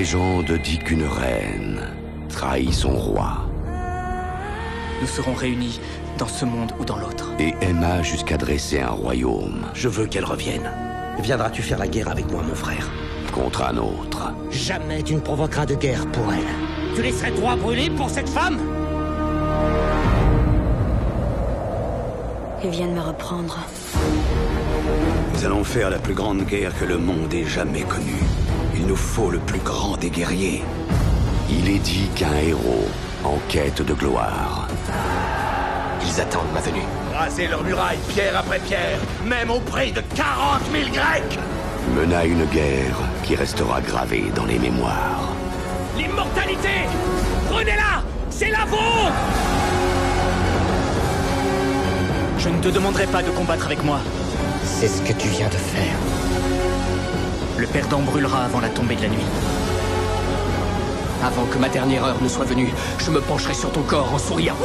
légende dit qu'une reine trahit son roi Nous serons réunis dans ce monde ou dans l'autre. et aima jusqu'à dresser un royaume Je veux qu'elle revienne. Viendras-tu faire la guerre avec moi, mon frère? Contre un autre. Jamais tu ne provoqueras de guerre pour elle. Tu laisserais toi brûler pour cette femme? Ils viennent me reprendre. Nous allons faire la plus grande guerre que le monde ait jamais connue. Il nous faut le plus grand des guerriers. Il est dit qu'un héros en quête de gloire Ils attendent ma venue. Raser leurs murailles pierre après pierre, même au prix de 40 000 Grecs mena une guerre qui restera gravée dans les mémoires. L'immortalité Prenez-la C'est la vôtre Je ne te demanderai pas de combattre avec moi. C'est ce que tu viens de faire. Le perdant brûlera avant la tombée de la nuit. Avant que ma dernière heure ne soit venue, je me pencherai sur ton corps en souriant.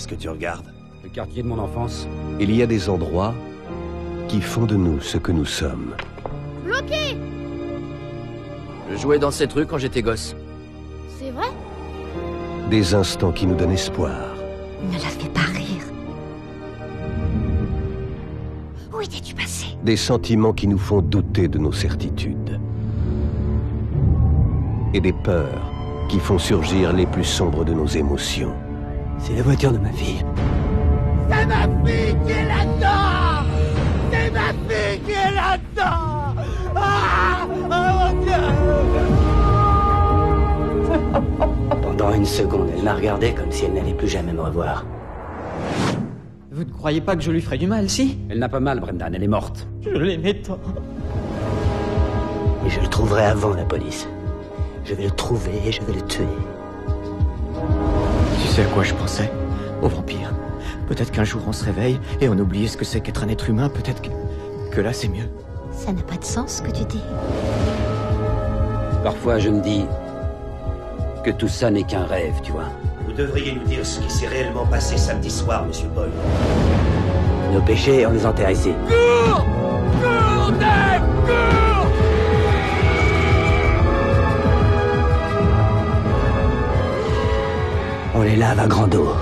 Qu'est-ce que tu regardes Le quartier de mon enfance. Il y a des endroits qui font de nous ce que nous sommes. Bloqué Je jouais dans cette rue quand j'étais gosse. C'est vrai Des instants qui nous donnent espoir. Ne la fais pas rire. Où étais-tu passé Des sentiments qui nous font douter de nos certitudes. Et des peurs qui font surgir les plus sombres de nos émotions. C'est la voiture de ma fille. C'est ma fille qui est là-dedans C'est ma fille qui est là-dedans Ah Oh mon Dieu Pendant une seconde, elle m'a regardé comme si elle n'allait plus jamais me revoir. Vous ne croyez pas que je lui ferais du mal, si? Elle n'a pas mal, Brendan, elle est morte. Je l'aimais tant. Et je le trouverai avant la police. Je vais le trouver et je vais le tuer. Tu sais à quoi je pensais Au vampire. Peut-être qu'un jour on se réveille et on oublie ce que c'est qu'être un être humain. Peut-être que, que là c'est mieux. Ça n'a pas de sens ce que tu dis. Parfois, je me dis que tout ça n'est qu'un rêve, tu vois. Vous devriez nous dire ce qui s'est réellement passé samedi soir, monsieur Boyle. Nos péchés, on les enterre ici. Cours Cours, Dave Cours On les lave à grande eau.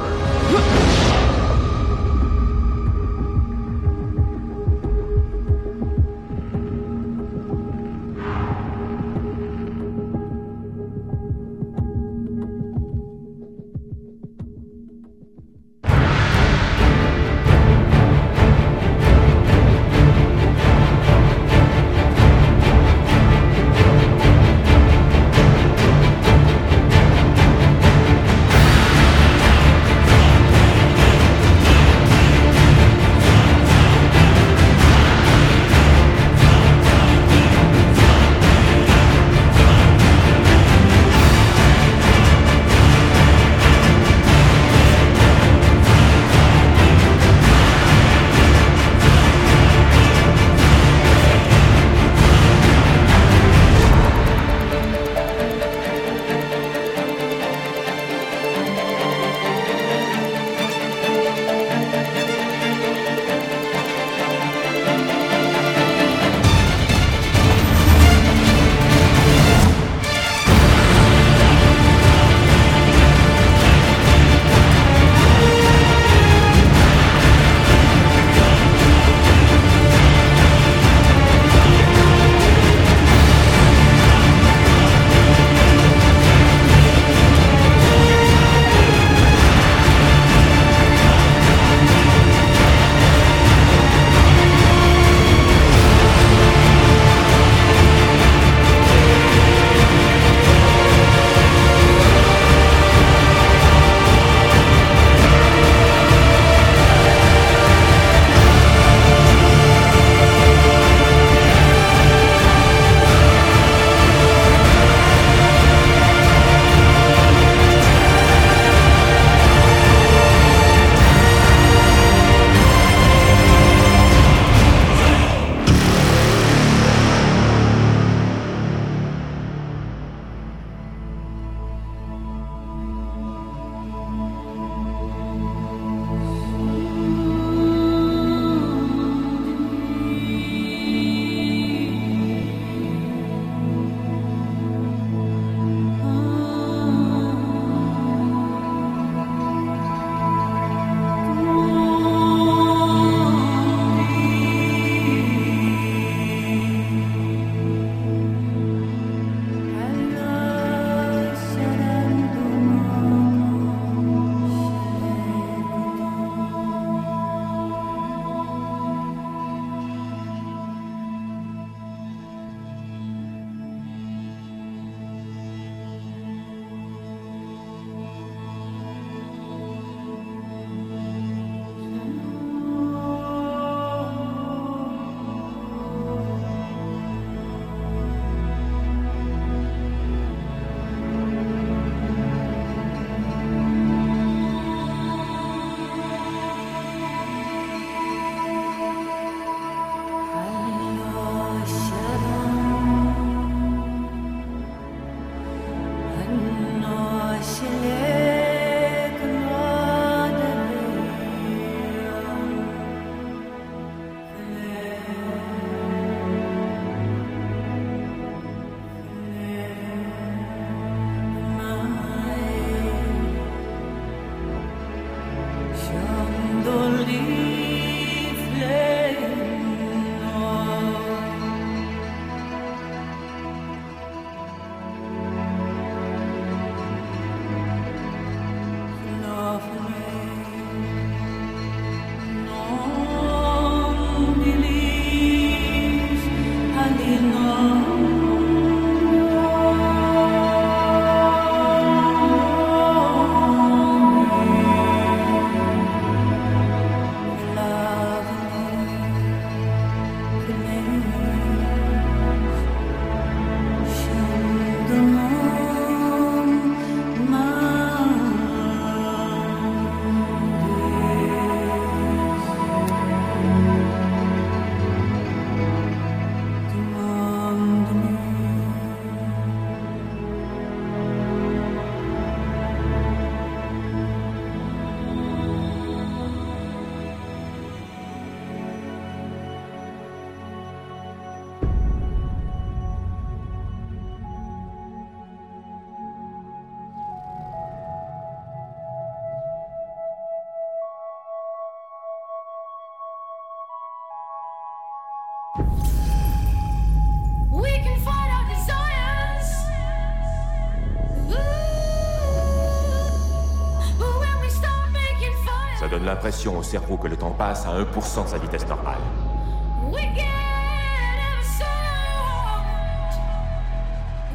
L'impression au cerveau que le temps passe à 1% de sa vitesse normale.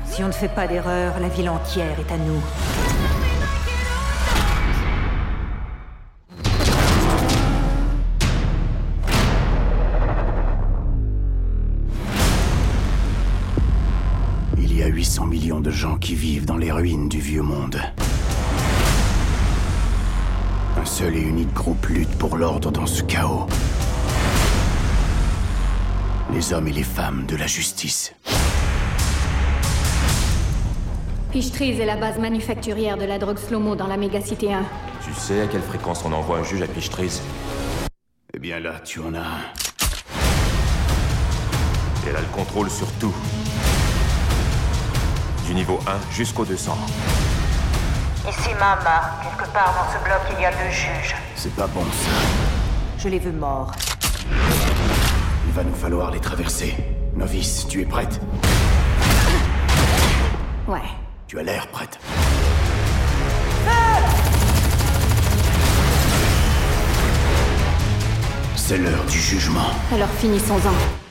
Si on ne fait pas d'erreur, la ville entière est à nous. Il y a 800 millions de gens qui vivent dans les ruines du vieux monde. Un seul et unique groupe lutte pour l'ordre dans ce chaos. Les hommes et les femmes de la justice. Pichetriz est la base manufacturière de la drogue slow-mo dans la mégacité 1. Tu sais à quelle fréquence on envoie un juge à Pichetriz Eh bien là, tu en as un. Elle a le contrôle sur tout. Du niveau 1 jusqu'au 200. Ici Mama. Quelque part dans ce bloc, il y a deux juges. C'est pas bon ça. Je les veux morts. Il va nous falloir les traverser. Novice, tu es prête? Ouais. Tu as l'air prête. C'est l'heure du jugement. Alors finissons-en.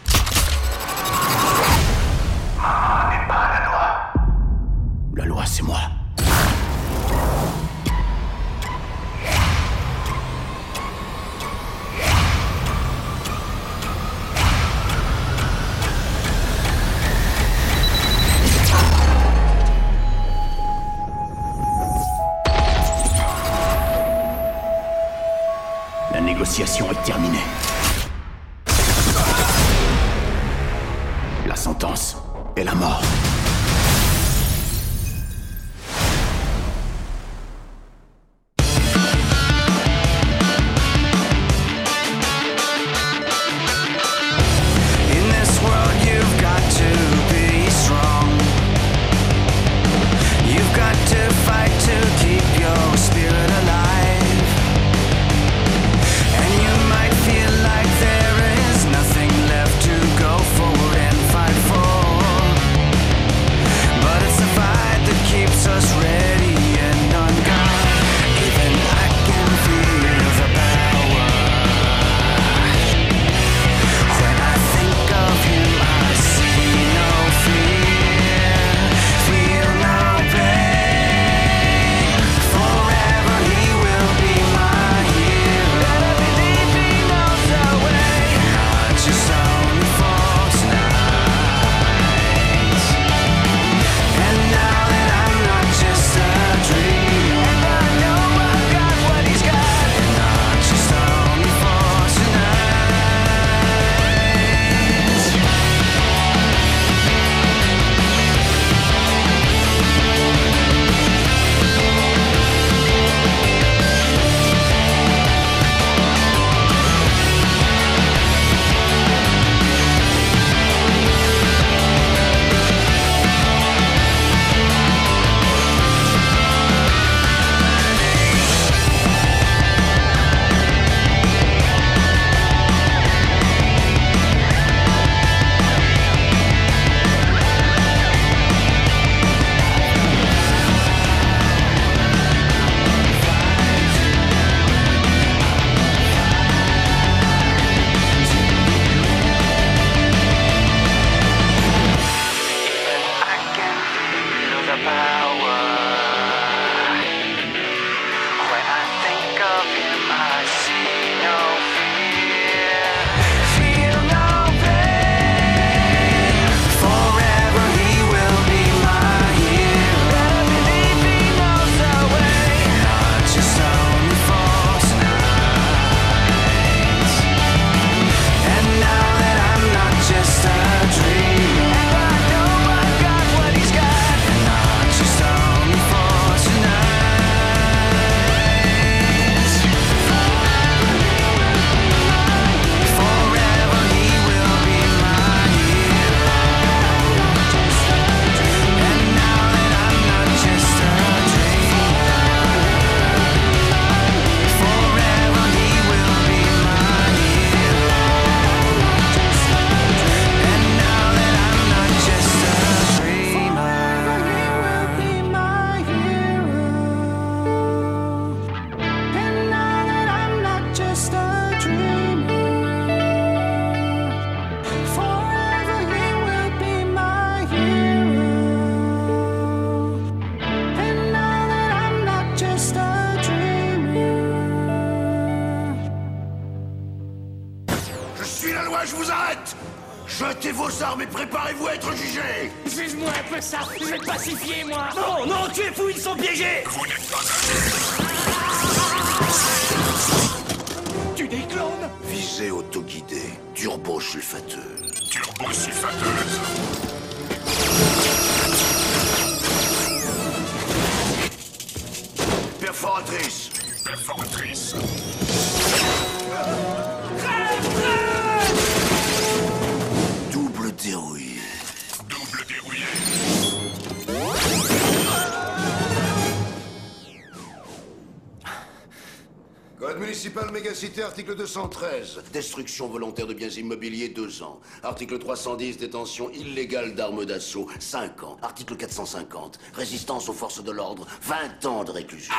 Mégacité, article 213. Destruction volontaire de biens immobiliers, 2 ans. Article 310, détention illégale d'armes d'assaut, 5 ans. Article 450, résistance aux forces de l'ordre, 20 ans de réclusion.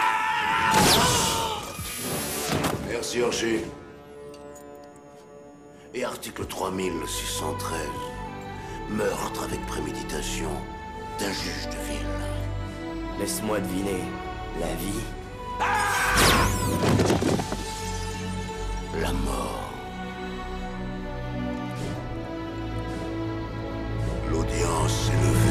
Merci, Orgy. Et article 3613, meurtre avec préméditation d'un juge de ville. Laisse-moi deviner. La vie? La mort. L'audience est levée.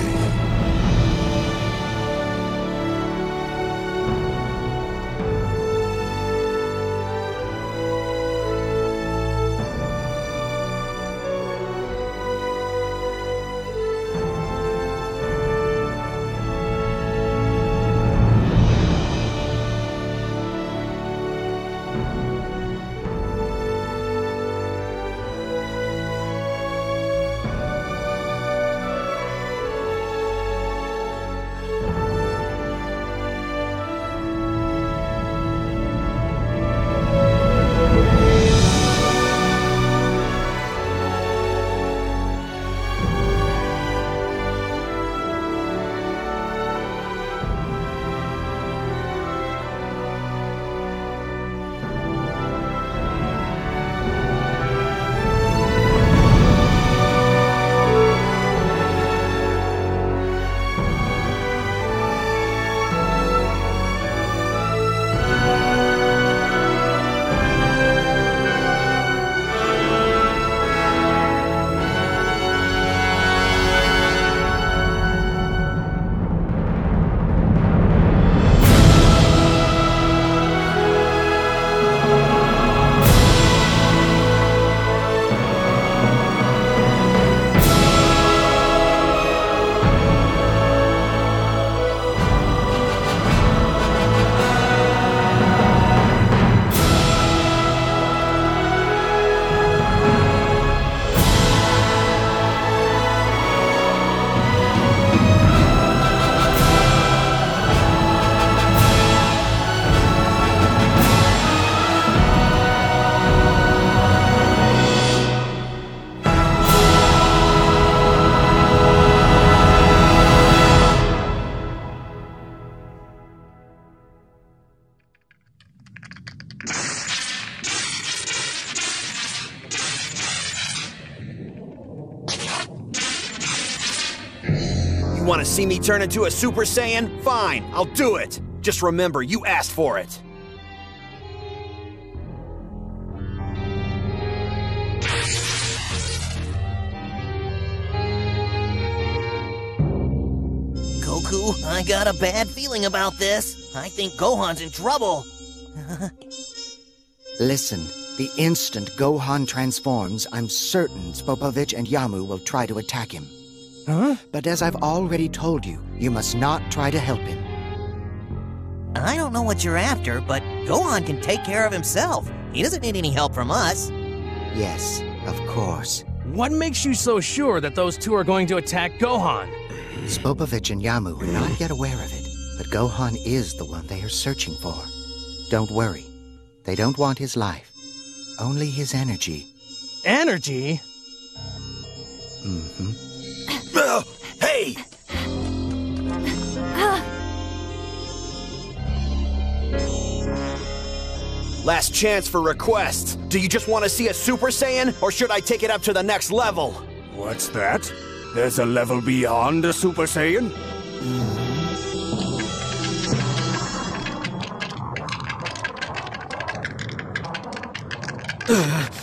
See me turn into a Super Saiyan? Fine, I'll do it. Just remember, you asked for it. Goku, I got a bad feeling about this. I think Gohan's in trouble. Listen, the instant Gohan transforms, I'm certain Spopovich and Yamu will try to attack him. Huh? But as I've already told you, you must not try to help him. I don't know what you're after, but Gohan can take care of himself. He doesn't need any help from us. Yes, of course. What makes you so sure that those two are going to attack Gohan? Spopovich and Yamu are not yet aware of it, but Gohan is the one they are searching for. Don't worry. They don't want his life, only his energy. Energy? Mm-hmm. Mm-hmm. hey! Last chance for requests. Do you just want to see a Super Saiyan, or should I take it up to the next level? What's that? There's a level beyond a Super Saiyan? want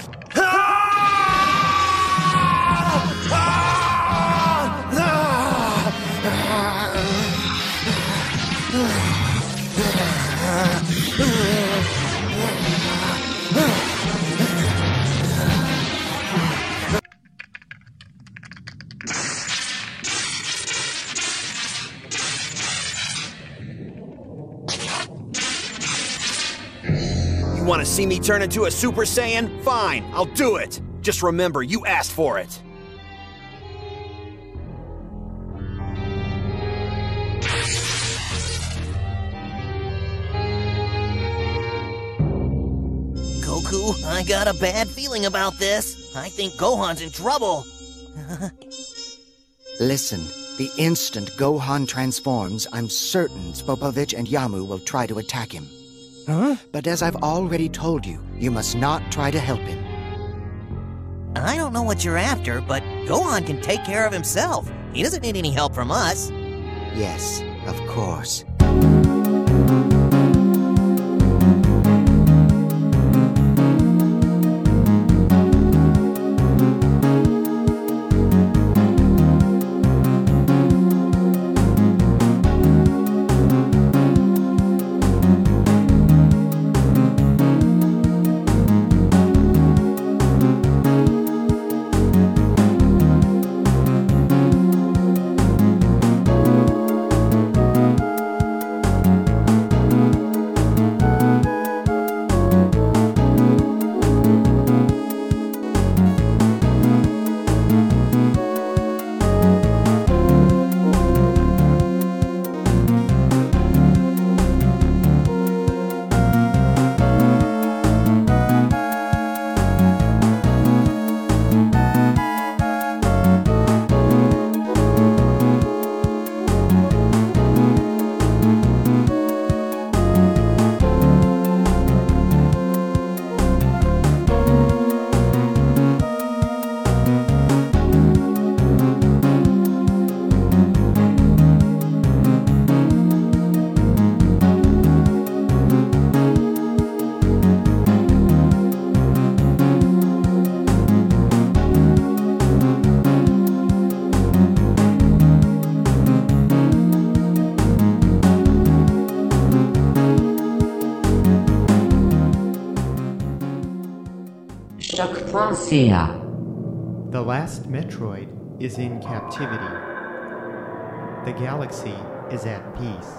turn into a Super Saiyan? Fine, I'll do it. Just remember, you asked for it. Goku, I got a bad feeling about this. I think Gohan's in trouble. Listen, the instant Gohan transforms, I'm certain Spopovich and Yamu will try to attack him. Huh? But as I've already told you, you must not try to help him. I don't know what you're after, but Gohan can take care of himself. He doesn't need any help from us. Yes, of course. The last Metroid is in captivity. The galaxy is at peace.